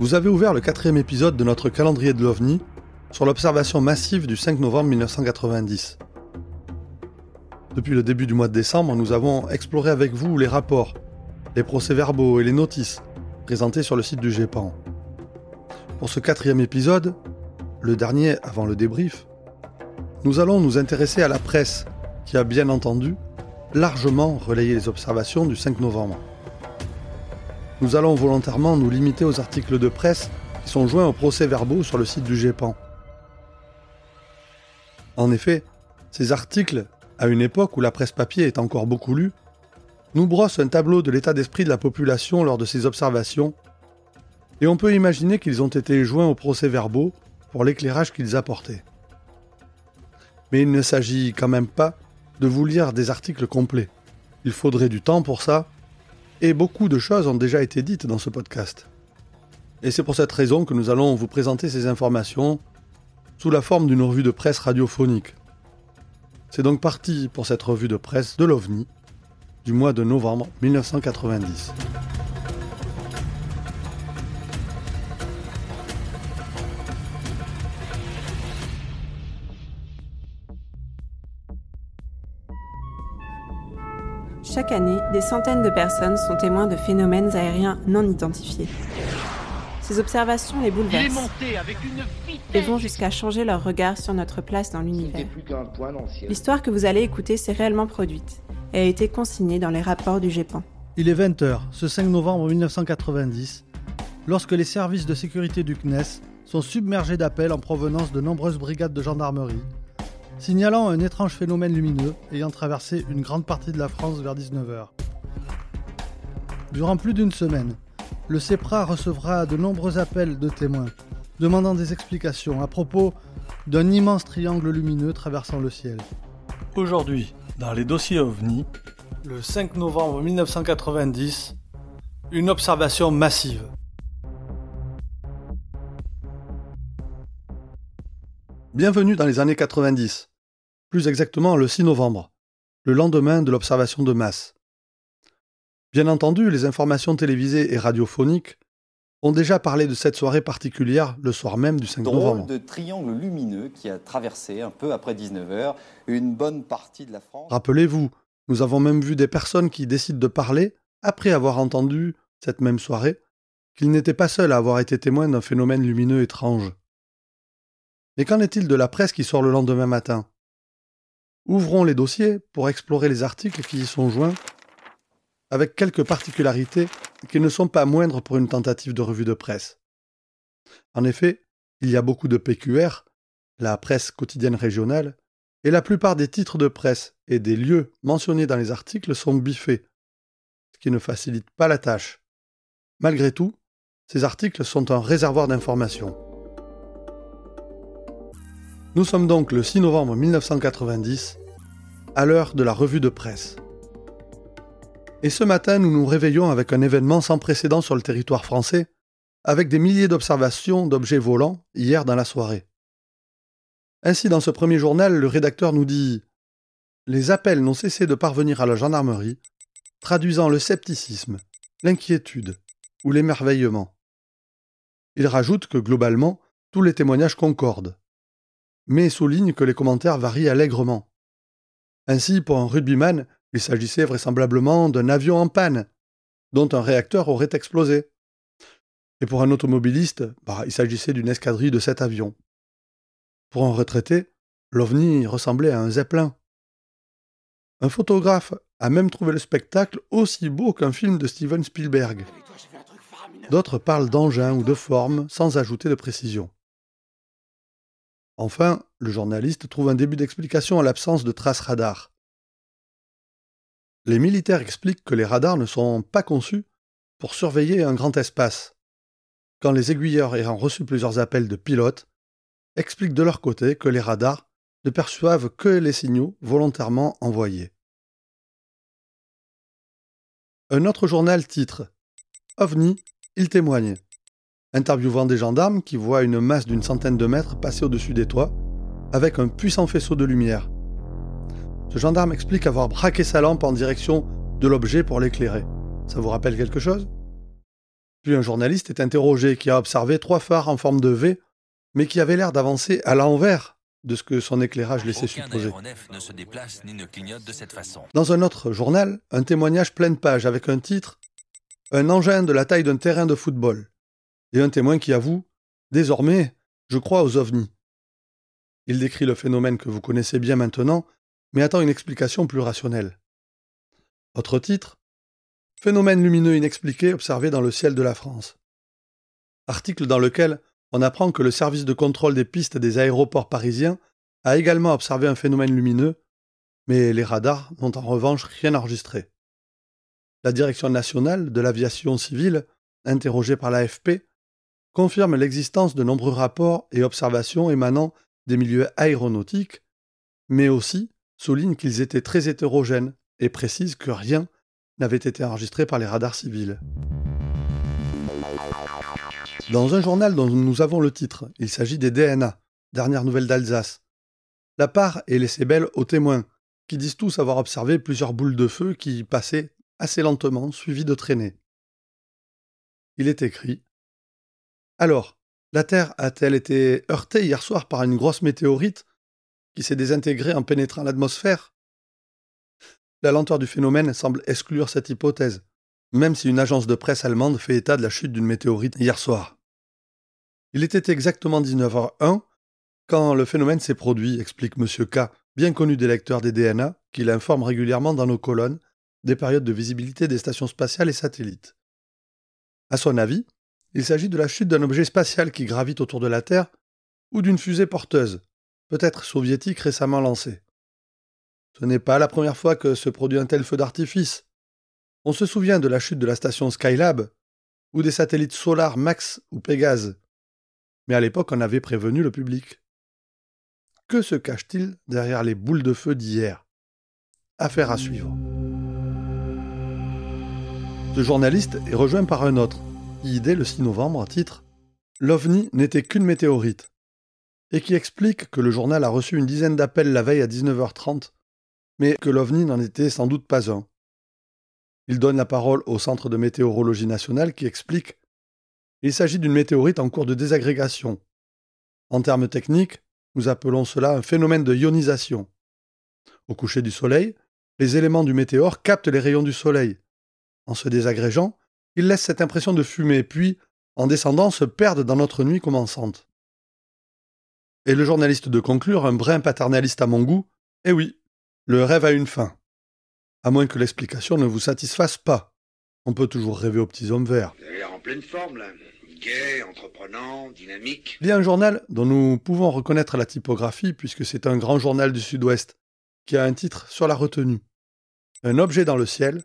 Vous avez ouvert le quatrième épisode de notre calendrier de l'OVNI sur l'observation massive du 5 novembre 1990. Depuis le début du mois de décembre, nous avons exploré avec vous les rapports, les procès-verbaux et les notices présentés sur le site du GEPAN. Pour ce quatrième épisode, le dernier avant le débrief, nous allons nous intéresser à la presse qui a bien entendu largement relayé les observations du 5 novembre. Nous allons volontairement nous limiter aux articles de presse qui sont joints aux procès-verbaux sur le site du GEPAN. En effet, ces articles, à une époque où la presse papier est encore beaucoup lue, nous brossent un tableau de l'état d'esprit de la population lors de ces observations, et on peut imaginer qu'ils ont été joints aux procès-verbaux pour l'éclairage qu'ils apportaient. Mais il ne s'agit quand même pas de vous lire des articles complets. Il faudrait du temps pour ça, et beaucoup de choses ont déjà été dites dans ce podcast. Et c'est pour cette raison que nous allons vous présenter ces informations sous la forme d'une revue de presse radiophonique. C'est donc parti pour cette revue de presse de l'OVNI du mois de novembre 1990. Chaque année, des centaines de personnes sont témoins de phénomènes aériens non identifiés. Ces observations les bouleversent et vont jusqu'à changer leur regard sur notre place dans l'univers. L'histoire que vous allez écouter s'est réellement produite et a été consignée dans les rapports du GEPAN. Il est 20h, ce 5 novembre 1990, lorsque les services de sécurité du CNES sont submergés d'appels en provenance de nombreuses brigades de gendarmerie, signalant un étrange phénomène lumineux ayant traversé une grande partie de la France vers 19h. Durant plus d'une semaine, le CEPRA recevra de nombreux appels de témoins, demandant des explications à propos d'un immense triangle lumineux traversant le ciel. Aujourd'hui, dans les dossiers OVNI, le 5 novembre 1990, une observation massive. Bienvenue dans les années 90 plus exactement le 6 novembre, le lendemain de l'observation de masse. Bien entendu, les informations télévisées et radiophoniques ont déjà parlé de cette soirée particulière le soir même du 5 Drôle novembre. de triangle lumineux qui a traversé un peu après 19h une bonne partie de la France. Rappelez-vous, nous avons même vu des personnes qui décident de parler après avoir entendu, cette même soirée, qu'ils n'étaient pas seuls à avoir été témoins d'un phénomène lumineux étrange. Mais qu'en est-il de la presse qui sort le lendemain matin? Ouvrons les dossiers pour explorer les articles qui y sont joints, avec quelques particularités qui ne sont pas moindres pour une tentative de revue de presse. En effet, il y a beaucoup de PQR, la presse quotidienne régionale, et la plupart des titres de presse et des lieux mentionnés dans les articles sont biffés, ce qui ne facilite pas la tâche. Malgré tout, ces articles sont un réservoir d'informations. Nous sommes donc le 6 novembre 1990, à l'heure de la revue de presse. Et ce matin, nous nous réveillons avec un événement sans précédent sur le territoire français, avec des milliers d'observations d'objets volants hier dans la soirée. Ainsi, dans ce premier journal, le rédacteur nous dit Les appels n'ont cessé de parvenir à la gendarmerie, traduisant le scepticisme, l'inquiétude ou l'émerveillement. Il rajoute que globalement, tous les témoignages concordent mais souligne que les commentaires varient allègrement. Ainsi, pour un rugbyman, il s'agissait vraisemblablement d'un avion en panne, dont un réacteur aurait explosé. Et pour un automobiliste, bah, il s'agissait d'une escadrille de sept avions. Pour un retraité, l'OVNI ressemblait à un zeppelin. Un photographe a même trouvé le spectacle aussi beau qu'un film de Steven Spielberg. D'autres parlent d'engins ou de formes sans ajouter de précision. Enfin, le journaliste trouve un début d'explication à l'absence de traces radars. Les militaires expliquent que les radars ne sont pas conçus pour surveiller un grand espace. Quand les aiguilleurs ayant reçu plusieurs appels de pilotes expliquent de leur côté que les radars ne perçoivent que les signaux volontairement envoyés. Un autre journal titre OVNI, il témoigne interviewant des gendarmes qui voient une masse d'une centaine de mètres passer au-dessus des toits, avec un puissant faisceau de lumière. Ce gendarme explique avoir braqué sa lampe en direction de l'objet pour l'éclairer. Ça vous rappelle quelque chose? Puis un journaliste est interrogé qui a observé trois phares en forme de V, mais qui avaient l'air d'avancer à l'envers de ce que son éclairage laissait supposer. Dans un autre journal, un témoignage pleine page avec un titre Un engin de la taille d'un terrain de football. Et un témoin qui avoue Désormais, je crois aux ovnis. Il décrit le phénomène que vous connaissez bien maintenant, mais attend une explication plus rationnelle. Autre titre Phénomène lumineux inexpliqué observé dans le ciel de la France. Article dans lequel on apprend que le service de contrôle des pistes des aéroports parisiens a également observé un phénomène lumineux, mais les radars n'ont en revanche rien enregistré. La Direction nationale de l'aviation civile, interrogée par l'AFP, confirme l'existence de nombreux rapports et observations émanant des milieux aéronautiques, mais aussi souligne qu'ils étaient très hétérogènes et précise que rien n'avait été enregistré par les radars civils. Dans un journal dont nous avons le titre, il s'agit des DNA, dernières nouvelles d'Alsace. La part est laissée belle aux témoins, qui disent tous avoir observé plusieurs boules de feu qui passaient assez lentement, suivies de traînées. Il est écrit Alors, la Terre a-t-elle été heurtée hier soir par une grosse météorite qui s'est désintégrée en pénétrant l'atmosphère? La lenteur du phénomène semble exclure cette hypothèse, même si une agence de presse allemande fait état de la chute d'une météorite hier soir. Il était exactement 19h01 quand le phénomène s'est produit, explique M. K, bien connu des lecteurs des DNA, qui l'informe régulièrement dans nos colonnes des périodes de visibilité des stations spatiales et satellites. À son avis, il s'agit de la chute d'un objet spatial qui gravite autour de la Terre ou d'une fusée porteuse, peut-être soviétique récemment lancée. Ce n'est pas la première fois que se produit un tel feu d'artifice. On se souvient de la chute de la station Skylab ou des satellites Solar Max ou Pégase mais à l'époque on avait prévenu le public. Que se cache-t-il derrière les boules de feu d'hier? Affaire à suivre. Ce journaliste est rejoint par un autre, dès le 6 novembre, titre L'OVNI n'était qu'une météorite, et qui explique que le journal a reçu une dizaine d'appels la veille à 19h30, mais que l'OVNI n'en était sans doute pas un. Il donne la parole au Centre de météorologie nationale qui explique il s'agit d'une météorite en cours de désagrégation. En termes techniques, nous appelons cela un phénomène de ionisation. Au coucher du Soleil, les éléments du météore captent les rayons du Soleil. En se désagrégeant, ils laissent cette impression de fumée, puis, en descendant, se perdent dans notre nuit commençante. Et le journaliste de conclure, un brin paternaliste à mon goût, Eh oui, le rêve a une fin. À moins que l'explication ne vous satisfasse pas. On peut toujours rêver aux petits hommes verts. en pleine forme, là gai, entreprenant, dynamique. Il y a un journal dont nous pouvons reconnaître la typographie puisque c'est un grand journal du Sud-Ouest qui a un titre sur la retenue. Un objet dans le ciel.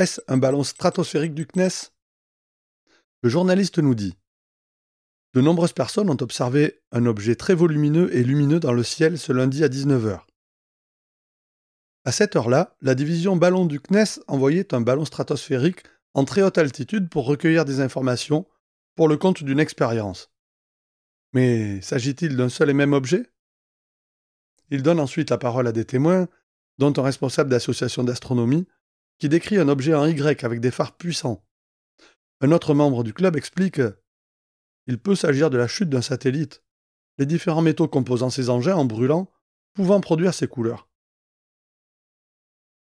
Est-ce un ballon stratosphérique du CNES Le journaliste nous dit De nombreuses personnes ont observé un objet très volumineux et lumineux dans le ciel ce lundi à 19h. À cette heure-là, la division ballon du CNES envoyait un ballon stratosphérique en très haute altitude pour recueillir des informations pour le compte d'une expérience. Mais s'agit-il d'un seul et même objet? Il donne ensuite la parole à des témoins, dont un responsable d'association d'astronomie, qui décrit un objet en Y avec des phares puissants. Un autre membre du club explique Il peut s'agir de la chute d'un satellite, les différents métaux composant ces engins en brûlant pouvant produire ces couleurs.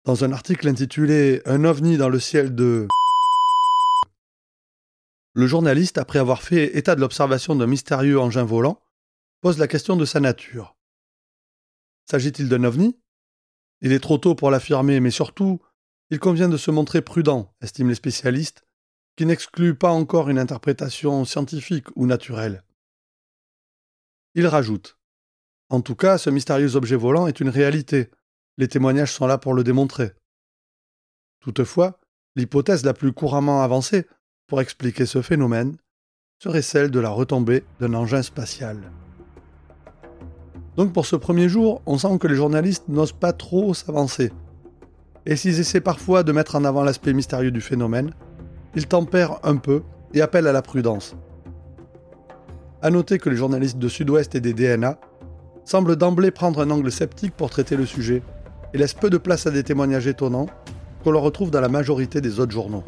Dans un article intitulé Un ovni dans le ciel de le journaliste, après avoir fait état de l'observation d'un mystérieux engin volant, pose la question de sa nature. S'agit-il d'un ovni? Il est trop tôt pour l'affirmer, mais surtout, il convient de se montrer prudent, estiment les spécialistes, qui n'excluent pas encore une interprétation scientifique ou naturelle. Il rajoute En tout cas, ce mystérieux objet volant est une réalité. Les témoignages sont là pour le démontrer. Toutefois, l'hypothèse la plus couramment avancée pour expliquer ce phénomène serait celle de la retombée d'un engin spatial. Donc pour ce premier jour, on sent que les journalistes n'osent pas trop s'avancer et s'ils essaient parfois de mettre en avant l'aspect mystérieux du phénomène, ils tempèrent un peu et appellent à la prudence. A noter que les journalistes de Sud-Ouest et des DNA semblent d'emblée prendre un angle sceptique pour traiter le sujet et laissent peu de place à des témoignages étonnants qu'on leur retrouve dans la majorité des autres journaux.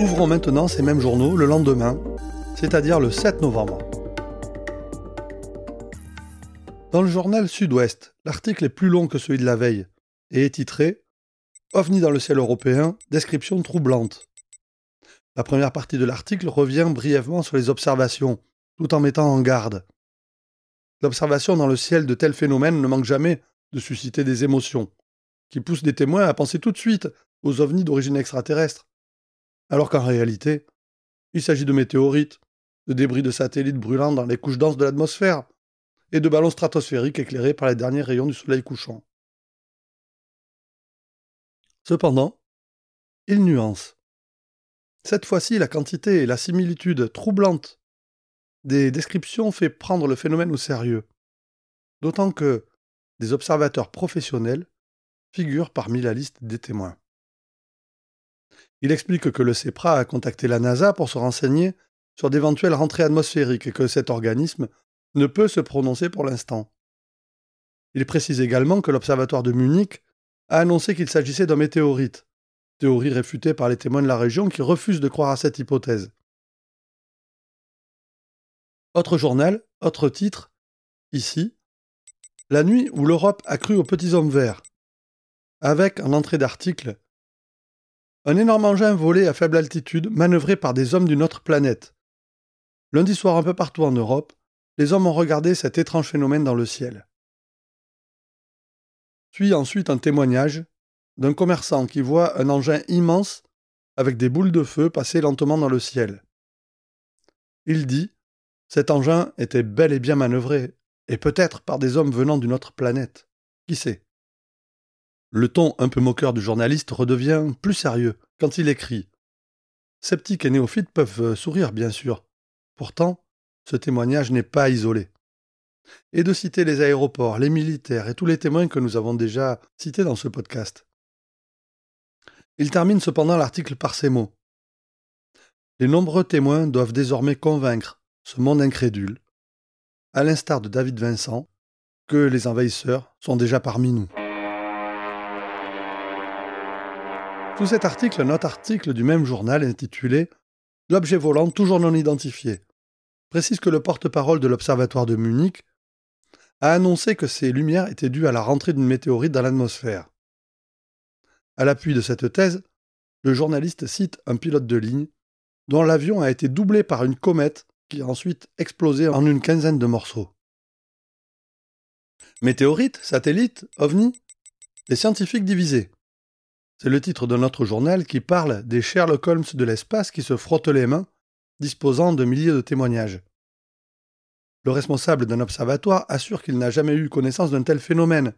Ouvrons maintenant ces mêmes journaux le lendemain, c'est-à-dire le 7 novembre. Dans le journal Sud-Ouest, l'article est plus long que celui de la veille et est titré OVNI dans le ciel européen, description troublante. La première partie de l'article revient brièvement sur les observations, tout en mettant en garde. L'observation dans le ciel de tels phénomènes ne manque jamais de susciter des émotions, qui poussent des témoins à penser tout de suite aux ovnis d'origine extraterrestre, alors qu'en réalité, il s'agit de météorites, de débris de satellites brûlant dans les couches denses de l'atmosphère, et de ballons stratosphériques éclairés par les derniers rayons du soleil couchant. Cependant, il nuance. Cette fois-ci, la quantité et la similitude troublantes des descriptions fait prendre le phénomène au sérieux, d'autant que des observateurs professionnels figurent parmi la liste des témoins. Il explique que le CEPRA a contacté la NASA pour se renseigner sur d'éventuelles rentrées atmosphériques et que cet organisme ne peut se prononcer pour l'instant. Il précise également que l'Observatoire de Munich a annoncé qu'il s'agissait d'un météorite, théorie réfutée par les témoins de la région qui refusent de croire à cette hypothèse. Autre journal, autre titre, ici, La nuit où l'Europe a cru aux petits hommes verts, avec en entrée d'article un énorme engin volé à faible altitude, manœuvré par des hommes d'une autre planète. Lundi soir un peu partout en Europe, les hommes ont regardé cet étrange phénomène dans le ciel. Suit ensuite un témoignage d'un commerçant qui voit un engin immense avec des boules de feu passer lentement dans le ciel. Il dit cet engin était bel et bien manœuvré, et peut-être par des hommes venant d'une autre planète. Qui sait? Le ton un peu moqueur du journaliste redevient plus sérieux quand il écrit. Sceptiques et néophytes peuvent sourire, bien sûr. Pourtant, ce témoignage n'est pas isolé. Et de citer les aéroports, les militaires et tous les témoins que nous avons déjà cités dans ce podcast. Il termine cependant l'article par ces mots. Les nombreux témoins doivent désormais convaincre ce monde incrédule, à l'instar de David Vincent, que les envahisseurs sont déjà parmi nous. Sous cet article, un autre article du même journal intitulé L'objet volant toujours non identifié précise que le porte-parole de l'Observatoire de Munich a annoncé que ces lumières étaient dues à la rentrée d'une météorite dans l'atmosphère. À l'appui de cette thèse, le journaliste cite un pilote de ligne dont l'avion a été doublé par une comète qui a ensuite explosé en une quinzaine de morceaux. Météorite, satellite, ovni Les scientifiques divisés. C'est le titre de notre journal qui parle des Sherlock Holmes de l'espace qui se frottent les mains, disposant de milliers de témoignages. Le responsable d'un observatoire assure qu'il n'a jamais eu connaissance d'un tel phénomène,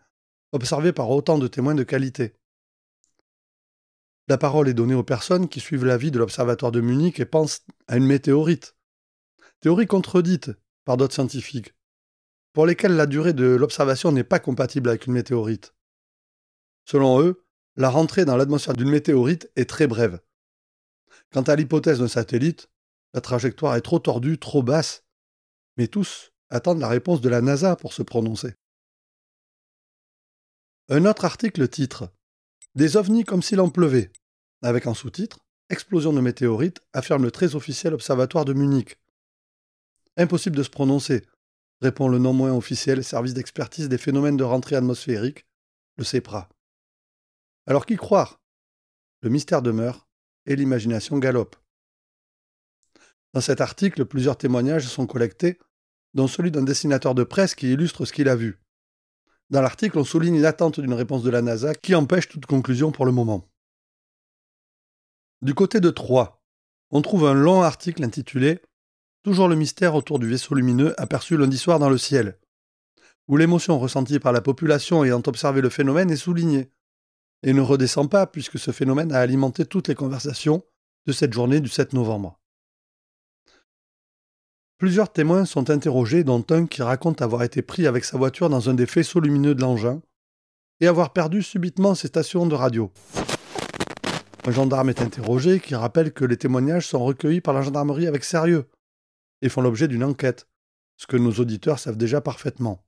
observé par autant de témoins de qualité. La parole est donnée aux personnes qui suivent l'avis de l'Observatoire de Munich et pensent à une météorite, théorie contredite par d'autres scientifiques, pour lesquels la durée de l'observation n'est pas compatible avec une météorite. Selon eux, la rentrée dans l'atmosphère d'une météorite est très brève. Quant à l'hypothèse d'un satellite, la trajectoire est trop tordue, trop basse, mais tous attendent la réponse de la NASA pour se prononcer. Un autre article titre Des ovnis comme s'il en pleuvait, avec en sous-titre Explosion de météorites, affirme le très officiel observatoire de Munich. Impossible de se prononcer, répond le non moins officiel Service d'expertise des phénomènes de rentrée atmosphérique, le CEPRA. Alors qui croire? Le mystère demeure et l'imagination galope. Dans cet article, plusieurs témoignages sont collectés, dont celui d'un dessinateur de presse qui illustre ce qu'il a vu. Dans l'article, on souligne l'attente d'une réponse de la NASA qui empêche toute conclusion pour le moment. Du côté de Troyes, on trouve un long article intitulé Toujours le mystère autour du vaisseau lumineux aperçu lundi soir dans le ciel, où l'émotion ressentie par la population ayant observé le phénomène est soulignée, et ne redescend pas puisque ce phénomène a alimenté toutes les conversations de cette journée du 7 novembre. Plusieurs témoins sont interrogés, dont un qui raconte avoir été pris avec sa voiture dans un des faisceaux lumineux de l'engin et avoir perdu subitement ses stations de radio. Un gendarme est interrogé qui rappelle que les témoignages sont recueillis par la gendarmerie avec sérieux et font l'objet d'une enquête, ce que nos auditeurs savent déjà parfaitement.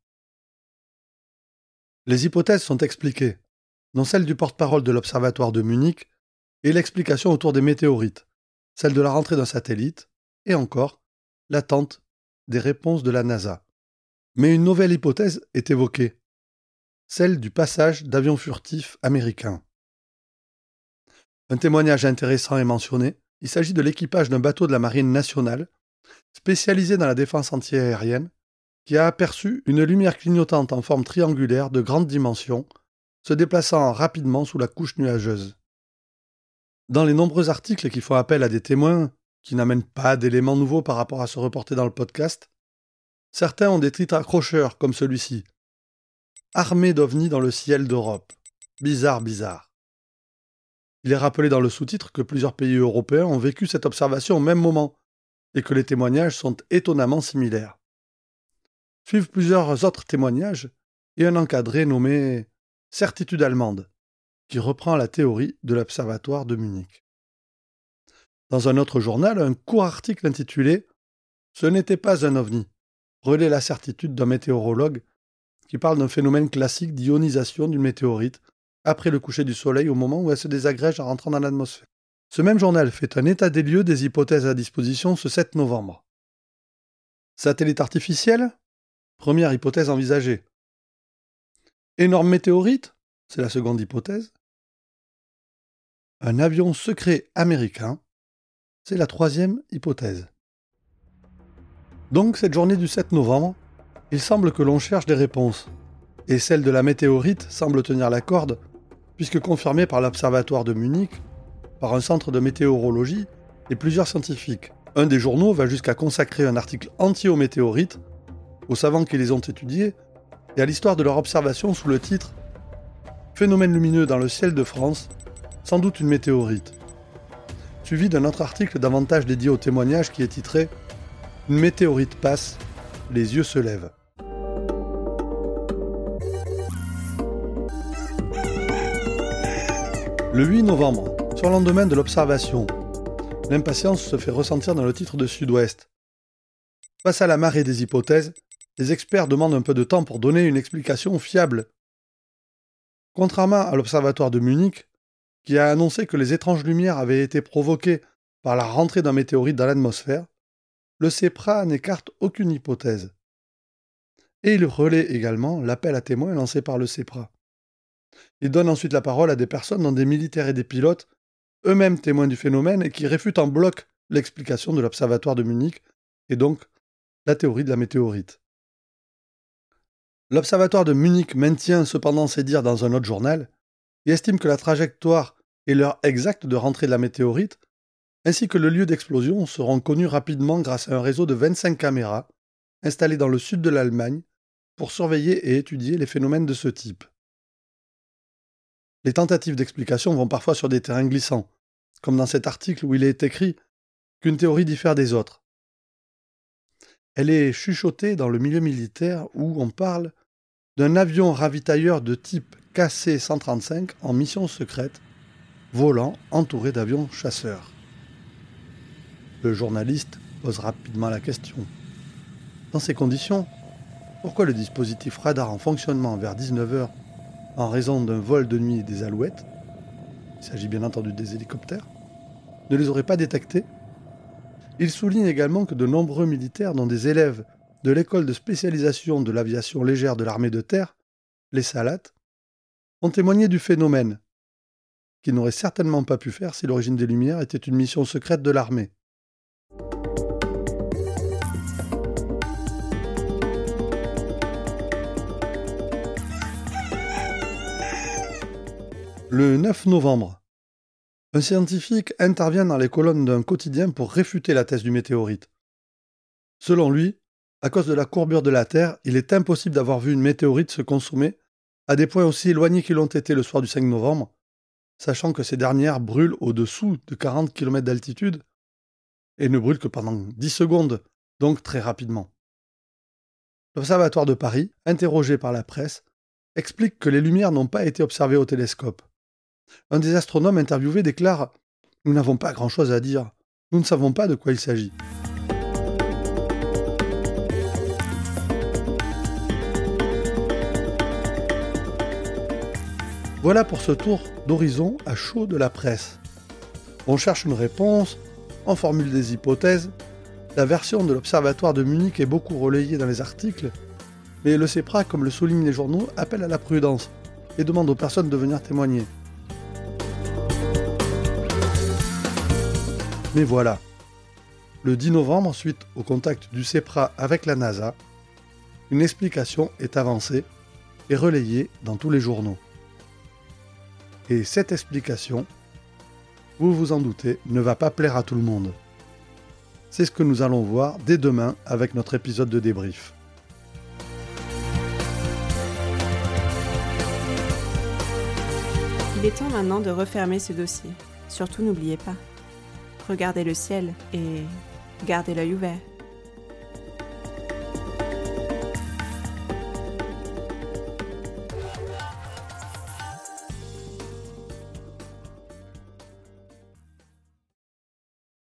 Les hypothèses sont expliquées, dont celle du porte-parole de l'Observatoire de Munich et l'explication autour des météorites, celle de la rentrée d'un satellite, et encore l'attente des réponses de la NASA. Mais une nouvelle hypothèse est évoquée, celle du passage d'avions furtifs américains. Un témoignage intéressant est mentionné. Il s'agit de l'équipage d'un bateau de la Marine nationale, spécialisé dans la défense antiaérienne, qui a aperçu une lumière clignotante en forme triangulaire de grande dimension, se déplaçant rapidement sous la couche nuageuse. Dans les nombreux articles qui font appel à des témoins, qui n'amènent pas d'éléments nouveaux par rapport à ce reporté dans le podcast, certains ont des titres accrocheurs comme celui-ci. Armée d'ovnis dans le ciel d'Europe. Bizarre, bizarre. Il est rappelé dans le sous-titre que plusieurs pays européens ont vécu cette observation au même moment et que les témoignages sont étonnamment similaires. Suivent plusieurs autres témoignages et un encadré nommé Certitude allemande, qui reprend la théorie de l'Observatoire de Munich. Dans un autre journal, un court article intitulé Ce n'était pas un ovni relaie la certitude d'un météorologue qui parle d'un phénomène classique d'ionisation d'une météorite après le coucher du soleil au moment où elle se désagrège en rentrant dans l'atmosphère. Ce même journal fait un état des lieux des hypothèses à disposition ce 7 novembre. Satellite artificiel Première hypothèse envisagée. Énorme météorite C'est la seconde hypothèse. Un avion secret américain C'est la troisième hypothèse. Donc cette journée du 7 novembre, il semble que l'on cherche des réponses. Et celle de la météorite semble tenir la corde puisque confirmé par l'Observatoire de Munich, par un centre de météorologie et plusieurs scientifiques. Un des journaux va jusqu'à consacrer un article entier aux météorites, aux savants qui les ont étudiés, et à l'histoire de leur observation sous le titre Phénomène lumineux dans le ciel de France, sans doute une météorite. Suivi d'un autre article davantage dédié au témoignage qui est titré Une météorite passe, les yeux se lèvent. Le 8 novembre, sur le lendemain de l'observation, l'impatience se fait ressentir dans le titre de Sud-Ouest. Face à la marée des hypothèses, les experts demandent un peu de temps pour donner une explication fiable. Contrairement à l'Observatoire de Munich, qui a annoncé que les étranges lumières avaient été provoquées par la rentrée d'un météorite dans l'atmosphère, le CEPRA n'écarte aucune hypothèse. Et il relaie également l'appel à témoins lancé par le CEPRA. Il donne ensuite la parole à des personnes, dont des militaires et des pilotes, eux-mêmes témoins du phénomène et qui réfutent en bloc l'explication de l'Observatoire de Munich et donc la théorie de la météorite. L'Observatoire de Munich maintient cependant ses dires dans un autre journal et estime que la trajectoire et l'heure exacte de rentrée de la météorite, ainsi que le lieu d'explosion, seront connus rapidement grâce à un réseau de 25 caméras installées dans le sud de l'Allemagne pour surveiller et étudier les phénomènes de ce type. Les tentatives d'explication vont parfois sur des terrains glissants, comme dans cet article où il est écrit qu'une théorie diffère des autres. Elle est chuchotée dans le milieu militaire où on parle d'un avion ravitailleur de type KC-135 en mission secrète, volant entouré d'avions chasseurs. Le journaliste pose rapidement la question. Dans ces conditions, pourquoi le dispositif radar en fonctionnement vers 19h en raison d'un vol de nuit des alouettes, il s'agit bien entendu des hélicoptères, ne les aurait pas détectés? Il souligne également que de nombreux militaires, dont des élèves de l'école de spécialisation de l'aviation légère de l'armée de terre, les Salat, ont témoigné du phénomène, qu'ils n'auraient certainement pas pu faire si l'origine des Lumières était une mission secrète de l'armée. Le 9 novembre, un scientifique intervient dans les colonnes d'un quotidien pour réfuter la thèse du météorite. Selon lui, à cause de la courbure de la Terre, il est impossible d'avoir vu une météorite se consommer à des points aussi éloignés qu'ils l'ont été le soir du 5 novembre, sachant que ces dernières brûlent au-dessous de 40 km d'altitude et ne brûlent que pendant 10 secondes, donc très rapidement. L'Observatoire de Paris, interrogé par la presse, explique que les lumières n'ont pas été observées au télescope. Un des astronomes interviewés déclare Nous n'avons pas grand-chose à dire. Nous ne savons pas de quoi il s'agit. Voilà pour ce tour d'horizon à chaud de la presse. On cherche une réponse, on formule des hypothèses, la version de l'Observatoire de Munich est beaucoup relayée dans les articles, mais le CEPRA, comme le soulignent les journaux, appelle à la prudence et demande aux personnes de venir témoigner. Mais voilà, le 10 novembre, suite au contact du CEPRA avec la NASA, une explication est avancée et relayée dans tous les journaux. Et cette explication, vous vous en doutez, ne va pas plaire à tout le monde. C'est ce que nous allons voir dès demain avec notre épisode de débrief. Il est temps maintenant de refermer ce dossier. Surtout n'oubliez pas, regardez le ciel et gardez l'œil ouvert.